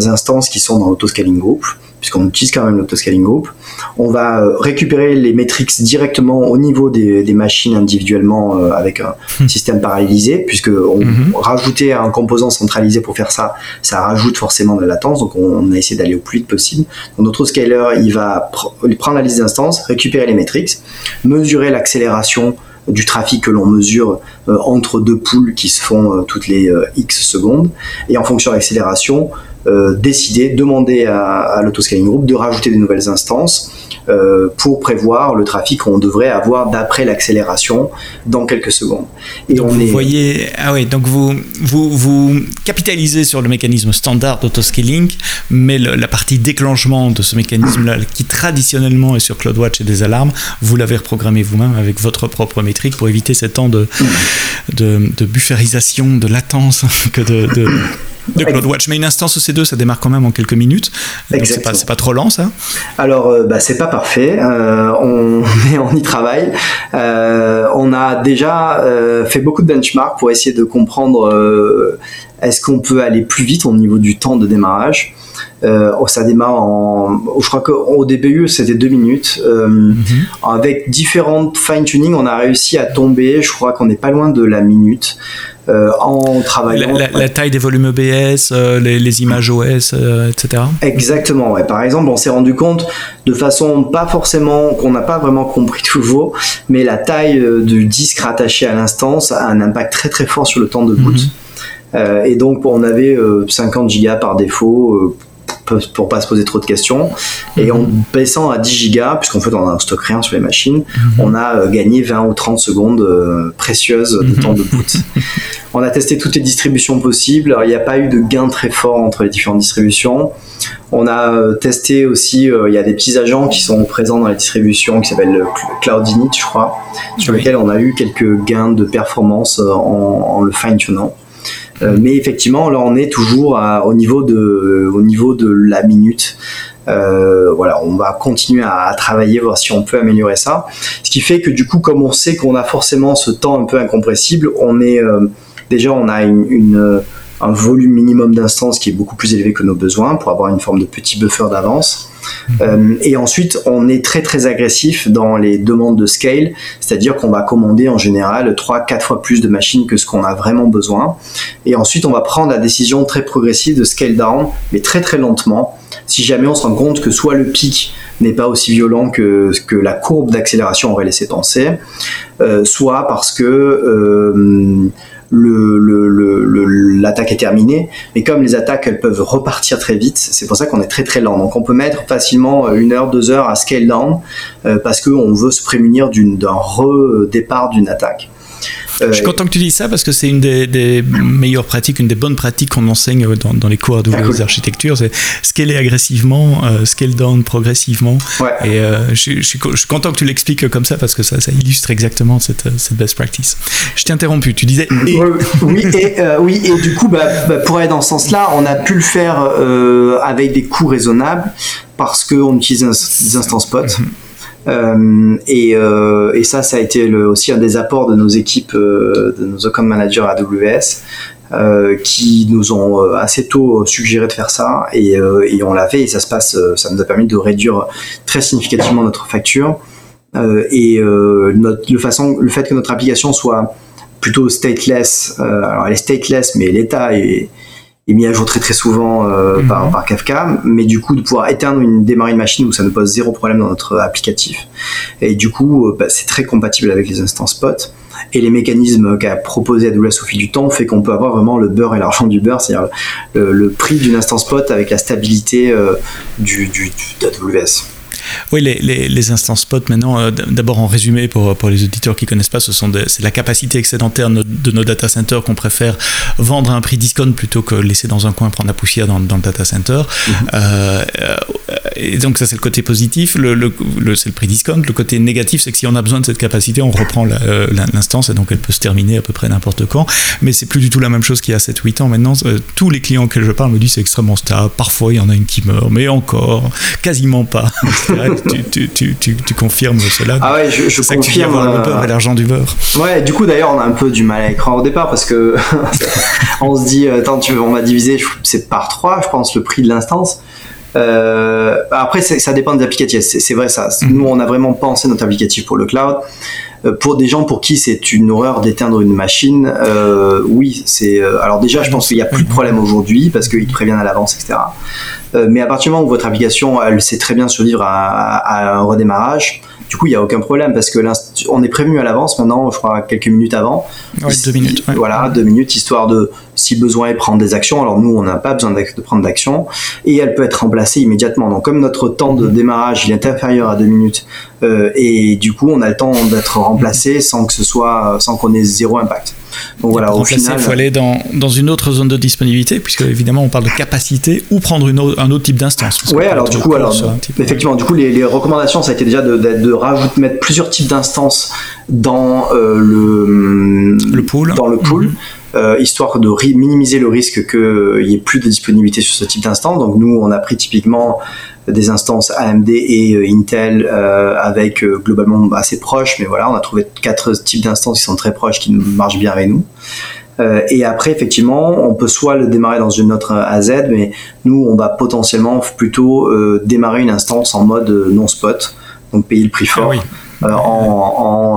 instances qui sont dans l'autoscaling group puisqu'on utilise quand même l'autoscaling group. On va euh, récupérer les métriques directement au niveau des, machines individuellement euh, avec un hmm. système parallélisé, puisque on mhm. rajouter un composant centralisé pour faire ça, ça rajoute forcément de la latence, donc on, a essayé d'aller au plus vite possible. Donc notre scaler, il va prendre la liste d'instances, récupérer les métriques, mesurer l'accélération du trafic que l'on mesure euh, entre deux poules qui se font toutes les X secondes. Et en fonction de l'accélération, euh, décider, demander à, à l'autoscaling group de rajouter des nouvelles instances euh, pour prévoir le trafic qu'on devrait avoir d'après l'accélération dans quelques secondes. Et donc vous voyez, ah oui, donc vous, vous, vous capitalisez sur le mécanisme standard d'autoscaling, mais la partie déclenchement de ce mécanisme-là, qui traditionnellement est sur CloudWatch et des alarmes, vous l'avez reprogrammé vous-même avec votre propre métrique pour éviter ces temps de, de, de bufferisation, de latence que de, de de CloudWatch. Mais une instance EC2, ça démarre quand même en quelques minutes. C'est pas, pas trop lent, ça? Alors, euh, bah, c'est pas parfait. Euh, on, mais on y travaille. Euh, on a déjà fait beaucoup de benchmarks pour essayer de comprendre est-ce qu'on peut aller plus vite au niveau du temps de démarrage. Oh, ça démarre en. Je crois qu'au DBU, c'était deux minutes. Mhm. Avec différentes fine-tuning, on a réussi à tomber. Je crois qu'on n'est pas loin de la minute. Euh, en travaillant. La, taille des volumes EBS, euh, les, images OS, euh, etc. Exactement, ouais. Par exemple, on s'est rendu compte de façon pas forcément, qu'on n'a pas vraiment compris toujours, mais la taille du disque rattaché à l'instance a un impact très très fort sur le temps de boot. Mhm. et donc, on avait 50 gigas par défaut pour pas se poser trop de questions. Et en baissant à 10 gigas, puisqu'en fait on a un stock rien sur les machines, mhm. on a euh, gagné 20 ou 30 secondes euh, précieuses de mhm. temps de boot. on a testé toutes les distributions possibles. Alors, il n'y a pas eu de gain très fort entre les différentes distributions. On a euh, testé aussi, il y a des petits agents qui sont présents dans les distributions qui s'appellent Cloudinit, je crois, sur lesquels on a eu quelques gains de performance en, en le fine-tunant. Euh, mais effectivement, là, on est toujours au niveau de, au niveau de la minute. Euh, voilà, on va continuer à, travailler, voir si on peut améliorer ça. Ce qui fait que du coup, comme on sait qu'on a forcément ce temps un peu incompressible, on est euh, déjà on a une, un volume minimum d'instances qui est beaucoup plus élevé que nos besoins pour avoir une forme de petit buffer d'avance. Euh, et ensuite, on est très très agressif dans les demandes de scale, c'est-à-dire qu'on va commander en général 3-4 fois plus de machines que ce qu'on a vraiment besoin. Et ensuite, on va prendre la décision très progressive de scale down, mais très très lentement. Si jamais on se rend compte que soit le pic n'est pas aussi violent que, que la courbe d'accélération aurait laissé penser, euh, soit parce que euh, l'attaque est terminée. Mais comme les attaques, elles peuvent repartir très vite, c'est pour ça qu'on est très très lent. Donc on peut mettre facilement une heure, deux heures à scale down euh, parce qu'on veut se prémunir d'un redépart d'une attaque. Je suis content que tu dises ça parce que c'est une des, meilleures pratiques, une des bonnes pratiques qu'on enseigne dans, les cours de ah, architecture. C'est scaler agressivement, euh, scale down progressivement. Et euh, je, suis content que tu l'expliques comme ça parce que ça, ça illustre exactement cette, cette, best practice. Je t'ai interrompu, tu disais. oui, et, euh, oui, et du coup, bah, bah, pour aller dans ce sens-là, on a pu le faire avec des coûts raisonnables parce qu'on utilise des instances potes. Mhm. Euh, et, euh, et, ça, ça a été aussi un des apports de nos équipes, euh, de nos account managers AWS, euh, qui nous ont euh, assez tôt suggéré de faire ça, et, on l'a fait, et ça se passe, ça nous a permis de réduire très significativement notre facture. et notre, façon, le fait que notre application soit plutôt stateless, alors elle est stateless, mais l'état est est mis à jour très très souvent euh, mhm. par, par, Kafka, mais du coup de pouvoir éteindre une démarrer une machine où ça ne pose zéro problème dans notre applicatif. Et du coup, euh, bah, c'est très compatible avec les instances POT. Et les mécanismes qu'a proposé AWS au fil du temps fait qu'on peut avoir vraiment le beurre et l'argent du beurre, c'est-à-dire le, prix d'une instance POT avec la stabilité euh, du, du, d'AWS. Oui, les, les, instances spot maintenant, euh, d'abord en résumé pour, pour les auditeurs qui ne connaissent pas, ce sont c'est la capacité excédentaire de nos data centers qu'on préfère vendre à un prix discount plutôt que laisser dans un coin prendre la poussière dans, dans le data center. Mm-hmm. Euh, et donc ça c'est le côté positif, le, le, c'est le prix discount. Le côté négatif c'est que si on a besoin de cette capacité, on reprend euh, l'instance et donc elle peut se terminer à peu près n'importe quand. Mais c'est plus du tout la même chose qu'il y a 7-8 ans maintenant. tous les clients auxquels je parle me disent c'est extrêmement stable. Parfois il y en a une qui meurt, mais encore, quasiment pas. tu, tu, tu, tu, confirmes cela. Ah ouais, je, je confirme. le beurre et euh, l'argent du beurre. Ouais, du coup d'ailleurs on a un peu du mal à écrire au départ parce que on se dit, attends, tu, on va diviser, c'est par 3, je pense, le prix de l'instance. Euh, après, ça dépend des applicatifs. C'est vrai ça. Mhm. Nous, on a vraiment pensé notre applicatif pour le cloud. Euh, pour des gens pour qui c'est une horreur d'éteindre une machine, euh, oui, c'est. Euh, alors déjà, je pense qu'il n'y a plus de problème aujourd'hui parce qu'ils te préviennent à l'avance, etc. Euh, mais à partir du moment où votre application, elle sait très bien survivre à, à un redémarrage, du coup, il n'y a aucun problème parce que on est prévenu à l'avance maintenant, je crois quelques minutes avant. deux minutes. Voilà, deux minutes, histoire de, si besoin, est prendre des actions. Alors nous, on n'a pas besoin de prendre d'action et elle peut être remplacée immédiatement. Donc comme notre temps de démarrage il est inférieur à deux minutes euh, et du coup, on a le temps d'être remplacé sans que ce soit, sans qu'on ait zéro impact. Donc voilà, au final, il faut aller dans, dans, une autre zone de disponibilité, puisque évidemment on parle de capacité, ou prendre une un autre type d'instance. Ouais, alors du coup, alors, effectivement, du coup, les, les, recommandations, ça a été déjà de, de, rajouter, mettre plusieurs types d'instances dans euh, le, le pool. Dans le pool. Mhm. Euh, histoire de minimiser le risque qu'il n'y ait plus de disponibilité sur ce type d'instance. Donc nous, on a pris typiquement des instances AMD et euh, Intel euh, avec euh, globalement assez proches, mais voilà, on a trouvé quatre types d'instances qui sont très proches, qui marchent bien avec nous. et après, effectivement, on peut soit le démarrer dans une autre AZ, mais nous, on va potentiellement plutôt démarrer une instance en mode non spot, donc payer le prix fort, ah en,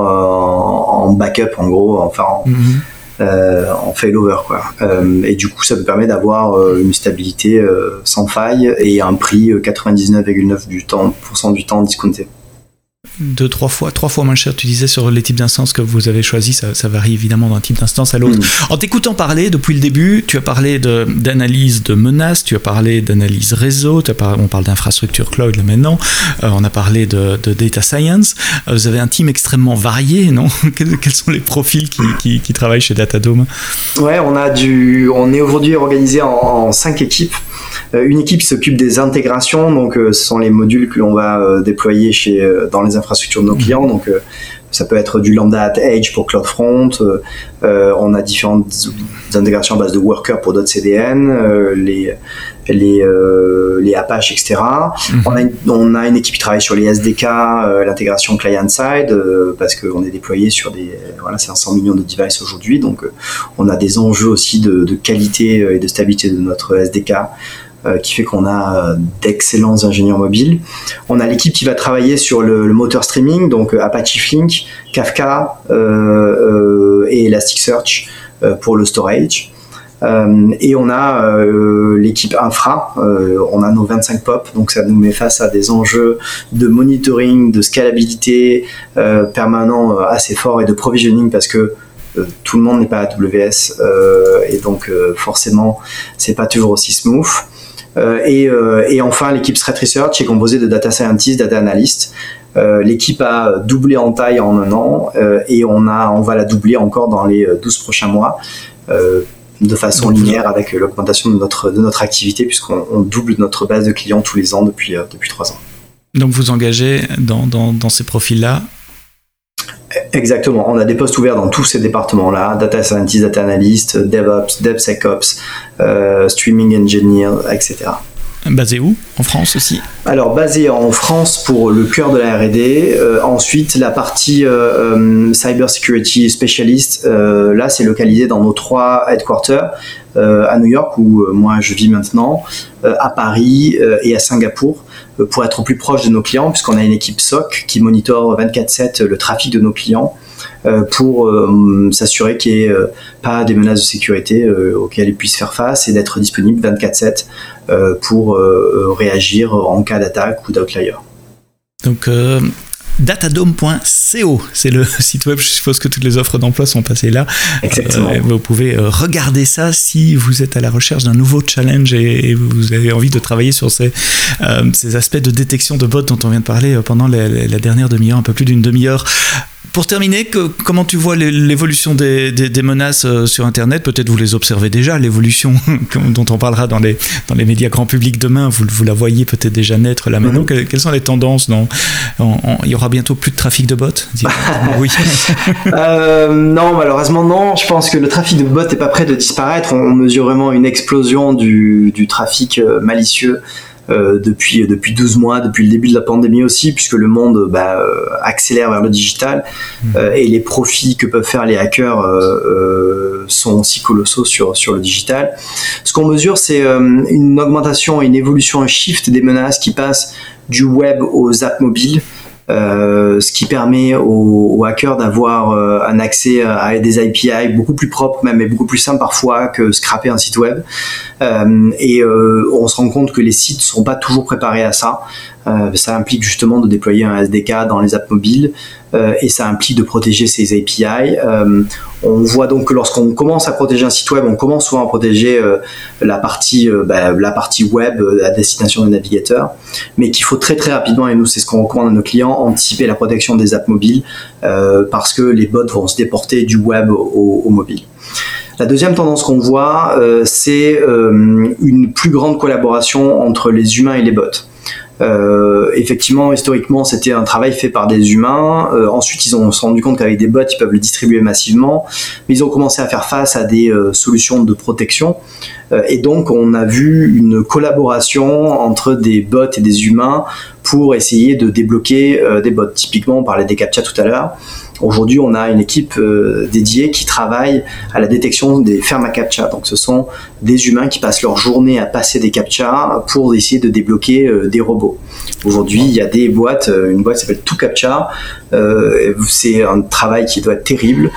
en, backup en gros, enfin en, mhm en failover quoi. Euh, et du coup, ça me permet d'avoir euh, une stabilité euh, sans faille et un prix 99,9 du temps, du temps discounté deux, trois fois, trois fois moins cher, tu disais, sur les types d'instances que vous avez choisis. Ça, varie évidemment d'un type d'instance à l'autre. Mm. En t'écoutant parler depuis le début, tu as parlé d'analyse de, menaces, tu as parlé d'analyse réseau, on parle d'infrastructure cloud là maintenant, euh, on a parlé de, data science. Euh, vous avez un team extrêmement varié, non? Quels, sont les profils qui, qui, travaillent chez Datadome? Ouais, on, a du, on est aujourd'hui organisé en, en, cinq équipes. Euh, une équipe qui s'occupe des intégrations, donc ce sont les modules que l'on va déployer chez, dans les infrastructures de nos clients. Donc, Ça peut être du Lambda at Edge pour CloudFront. on a différentes intégrations à base de Worker pour d'autres CDN, les les, les Apache, etc. Mhm. On, a une, on, a une, équipe qui travaille sur les SDK, l'intégration client-side, parce qu'on est déployé sur des voilà, 500 millions de devices aujourd'hui, donc on a des enjeux aussi de, de qualité et de stabilité de notre SDK. Euh, qui fait qu'on a euh, d'excellents ingénieurs mobiles. On a l'équipe qui va travailler sur le, moteur streaming, donc euh, Apache Flink, Kafka et Elasticsearch pour le storage. et on a l'équipe infra, on a nos 25 POP, donc ça nous met face à des enjeux de monitoring, de scalabilité permanent assez fort et de provisioning parce que tout le monde n'est pas AWS et donc forcément c'est pas toujours aussi smooth. Euh, euh, et, enfin, l'équipe Threat Research est composée de data scientists, data analysts. Euh, l'équipe a doublé en taille en un an et on, a, on va la doubler encore dans les 12 prochains mois de façon linéaire avec l'augmentation de notre, de notre activité puisqu'on double notre base de clients tous les ans depuis, depuis 3 ans. Donc vous engagez dans, dans, dans ces profils-là Exactement. On a des postes ouverts dans tous ces départements-là data scientist, data analyst, DevOps, DevSecOps, euh, streaming engineer, etc. Basé où? En France aussi? Alors basé en France pour le cœur de la R&D. Euh, ensuite, la partie euh, euh cyber security specialist, là c'est localisé dans nos trois headquarters à New York où moi je vis maintenant, à Paris et à Singapour pour être au plus proche de nos clients puisqu'on a une équipe SOC qui monitore 24/7 le trafic de nos clients pour euh, s'assurer qu'il n'y ait euh, pas des menaces de sécurité auxquelles ils puissent faire face et d'être disponible 24/7 pour réagir en cas d'attaque ou d'outlier. Donc datadome.co. C'est le site web, je suppose que toutes les offres d'emploi sont passées là. Exactement. vous pouvez regarder ça si vous êtes à la recherche d'un nouveau challenge et, vous avez envie de travailler sur ces, ces, aspects de détection de bots dont on vient de parler pendant la, la dernière demi-heure, un peu plus d'une demi-heure. Pour terminer, comment tu vois l'évolution des, menaces euh, sur Internet? Peut-être vous les observez déjà, l'évolution dont on parlera dans les, dans les médias grand public demain, vous, vous la voyez peut-être déjà naître là maintenant. Mhm. Quelles sont les tendances dans, Il y aura bientôt plus de trafic de bots Oui. Euh, non, malheureusement non. Je pense que le trafic de bots n'est pas prêt de disparaître. On mesure vraiment une explosion du, du trafic euh, malicieux euh, depuis depuis 12 mois, depuis le début de la pandémie aussi, puisque le monde bah, euh, accélère vers le digital mmh. euh, et les profits que peuvent faire les hackers sont aussi colossaux sur sur le digital. Ce qu'on mesure, c'est une augmentation, une évolution, un shift des menaces qui passent du web aux apps mobiles. Euh, ce qui permet aux, hackers d'avoir euh, un accès à des API beaucoup plus propres même et beaucoup plus simples parfois que scraper un site web. Euh, et on se rend compte que les sites ne sont pas toujours préparés à ça. Ça implique justement de déployer un SDK dans les apps mobiles et ça implique de protéger ces API. On voit donc que lorsqu'on commence à protéger un site web, on commence souvent à protéger euh, la partie euh, bah, la partie web euh, à destination des navigateurs, mais qu'il faut très très rapidement et nous c'est ce qu'on recommande à nos clients anticiper la protection des apps mobiles parce que les bots vont se déporter du web au mobile. La deuxième tendance qu'on voit, c'est une plus grande collaboration entre les humains et les bots. Euh, effectivement, historiquement, c'était un travail fait par des humains. Euh, ensuite, ils ont se rendu compte qu'avec des bots, ils peuvent le distribuer massivement. Mais ils ont commencé à faire face à des euh, solutions de protection. Et donc, on a vu une collaboration entre des bots et des humains pour essayer de débloquer des bots. Typiquement, on parlait des CAPTCHA tout à l'heure. Aujourd'hui, on a une équipe euh, dédiée qui travaille à la détection des fermes à captcha. Donc, ce sont des humains qui passent leur journée à passer des captcha pour essayer de débloquer euh, des robots. Aujourd'hui, il y a des boîtes, euh, une boîte s'appelle Tout Captcha. c'est un travail qui doit être terrible.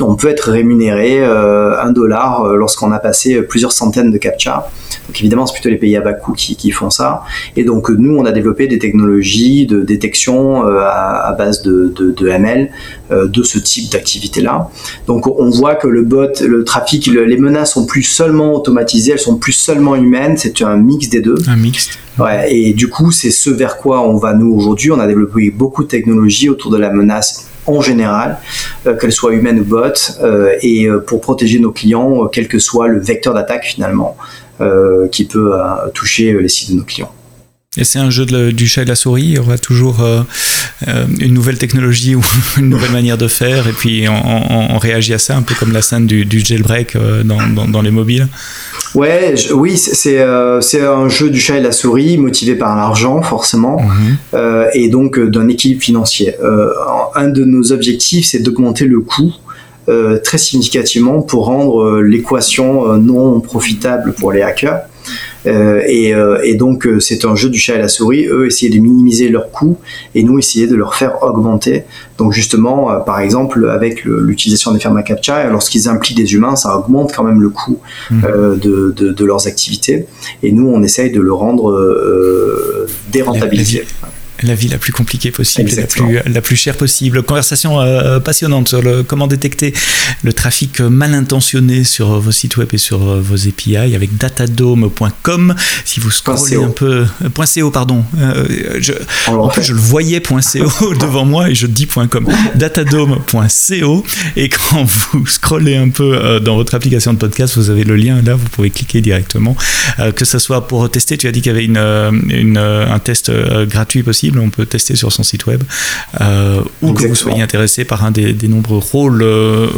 on peut être rémunéré un dollar lorsqu'on a passé plusieurs centaines de captcha. Donc évidemment, c'est plutôt les pays à bas coût qui, font ça. Et donc nous, on a développé des technologies de détection à, base de, de, de ML euh, de ce type d'activité-là. Donc on voit que le bot, le trafic, les menaces sont plus seulement automatisées, elles sont plus seulement humaines, c'est un mix des deux. Un mix. Ouais, et du coup, c'est ce vers quoi on va nous aujourd'hui. On a développé beaucoup de technologies autour de la menace en général, euh, qu'elle soit humaine ou bot, euh, et pour protéger nos clients, quel que soit le vecteur d'attaque finalement qui peut toucher les sites de nos clients. Et c'est un jeu du chat et de la souris. Il y aura toujours euh, euh, une nouvelle technologie ou une nouvelle manière de faire, et puis on, réagit à ça, un peu comme la scène du, jailbreak euh, dans, les mobiles. Ouais, oui, c'est un jeu du chat et de la souris motivé par l'argent, forcément, mhm. et donc d'un équilibre financier. un de nos objectifs, c'est d'augmenter le coût. très significativement pour rendre l'équation non profitable pour les hackers. Euh, euh, et, donc euh, c'est un jeu du chat et la souris. Eux essayer de minimiser leurs coûts et nous essayer de leur faire augmenter. Donc justement, par exemple, avec l'utilisation des fermes à captcha, lorsqu'ils impliquent des humains, ça augmente quand même le coût mmh. de, leurs activités. Et nous, on essaye de le rendre dérentabilisé la vie la plus compliquée possible la plus, la plus chère possible. Conversation euh, passionnante sur le, comment détecter le trafic mal intentionné sur vos sites web et sur vos API avec datadome.com. Si vous scrollez un peu. Euh, .co, pardon. Euh, je, en plus, je le voyais .co devant moi et je dis .com. datadome.co. Et quand vous scrollez un peu dans votre application de podcast, vous avez le lien là, vous pouvez cliquer directement. que ce soit pour tester, tu as dit qu'il y avait une, une un test gratuit possible on peut tester sur son site web, euh, ou que vous soyez intéressé par un des, nombreux rôles euh,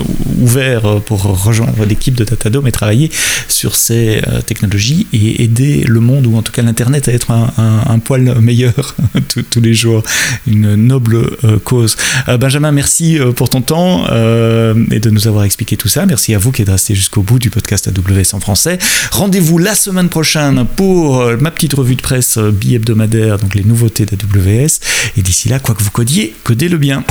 ouverts pour rejoindre l'équipe de Datadome et travailler sur ces euh, technologies et aider le monde, ou en tout cas l'Internet, à être un, poil meilleur tous les jours. Une noble cause. Benjamin, merci pour ton temps et de nous avoir expliqué tout ça. Merci à vous qui êtes resté jusqu'au bout du podcast AWS en français. Rendez-vous la semaine prochaine pour ma petite revue de presse bi-hebdomadaire, donc les nouveautés d'AWS. Et d'ici là, quoi que vous codiez, codez-le bien.